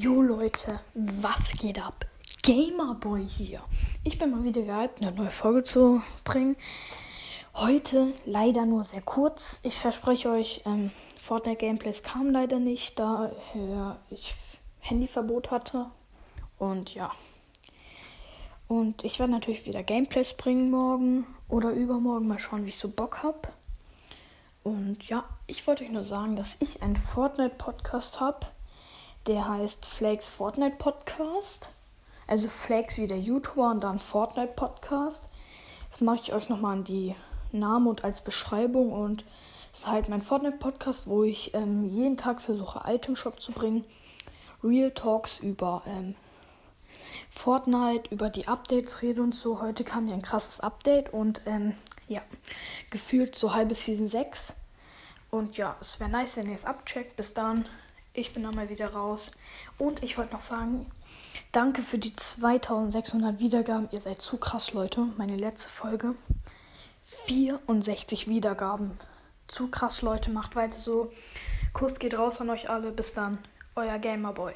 Jo Leute, was geht ab? Gamerboy hier. Ich bin mal wieder gehypt, eine neue Folge zu bringen. Heute leider nur sehr kurz. Ich verspreche euch, ähm, Fortnite Gameplays kam leider nicht, da äh, ich Handyverbot hatte. Und ja. Und ich werde natürlich wieder Gameplays bringen morgen oder übermorgen. Mal schauen, wie ich so Bock habe. Und ja, ich wollte euch nur sagen, dass ich einen Fortnite-Podcast habe der heißt Flakes Fortnite Podcast. Also Flakes wie der YouTuber und dann Fortnite Podcast. Das mache ich euch nochmal an die Namen und als Beschreibung. Und es ist halt mein Fortnite Podcast, wo ich ähm, jeden Tag versuche, Item Shop zu bringen. Real Talks über ähm, Fortnite, über die Updates rede und so. Heute kam ja ein krasses Update und ähm, ja, gefühlt so halbe Season 6. Und ja, es wäre nice, wenn ihr es abcheckt. Bis dann. Ich bin dann mal wieder raus. Und ich wollte noch sagen, danke für die 2600 Wiedergaben. Ihr seid zu krass, Leute. Meine letzte Folge. 64 Wiedergaben. Zu krass, Leute. Macht weiter so. Kuss geht raus an euch alle. Bis dann. Euer Gamerboy.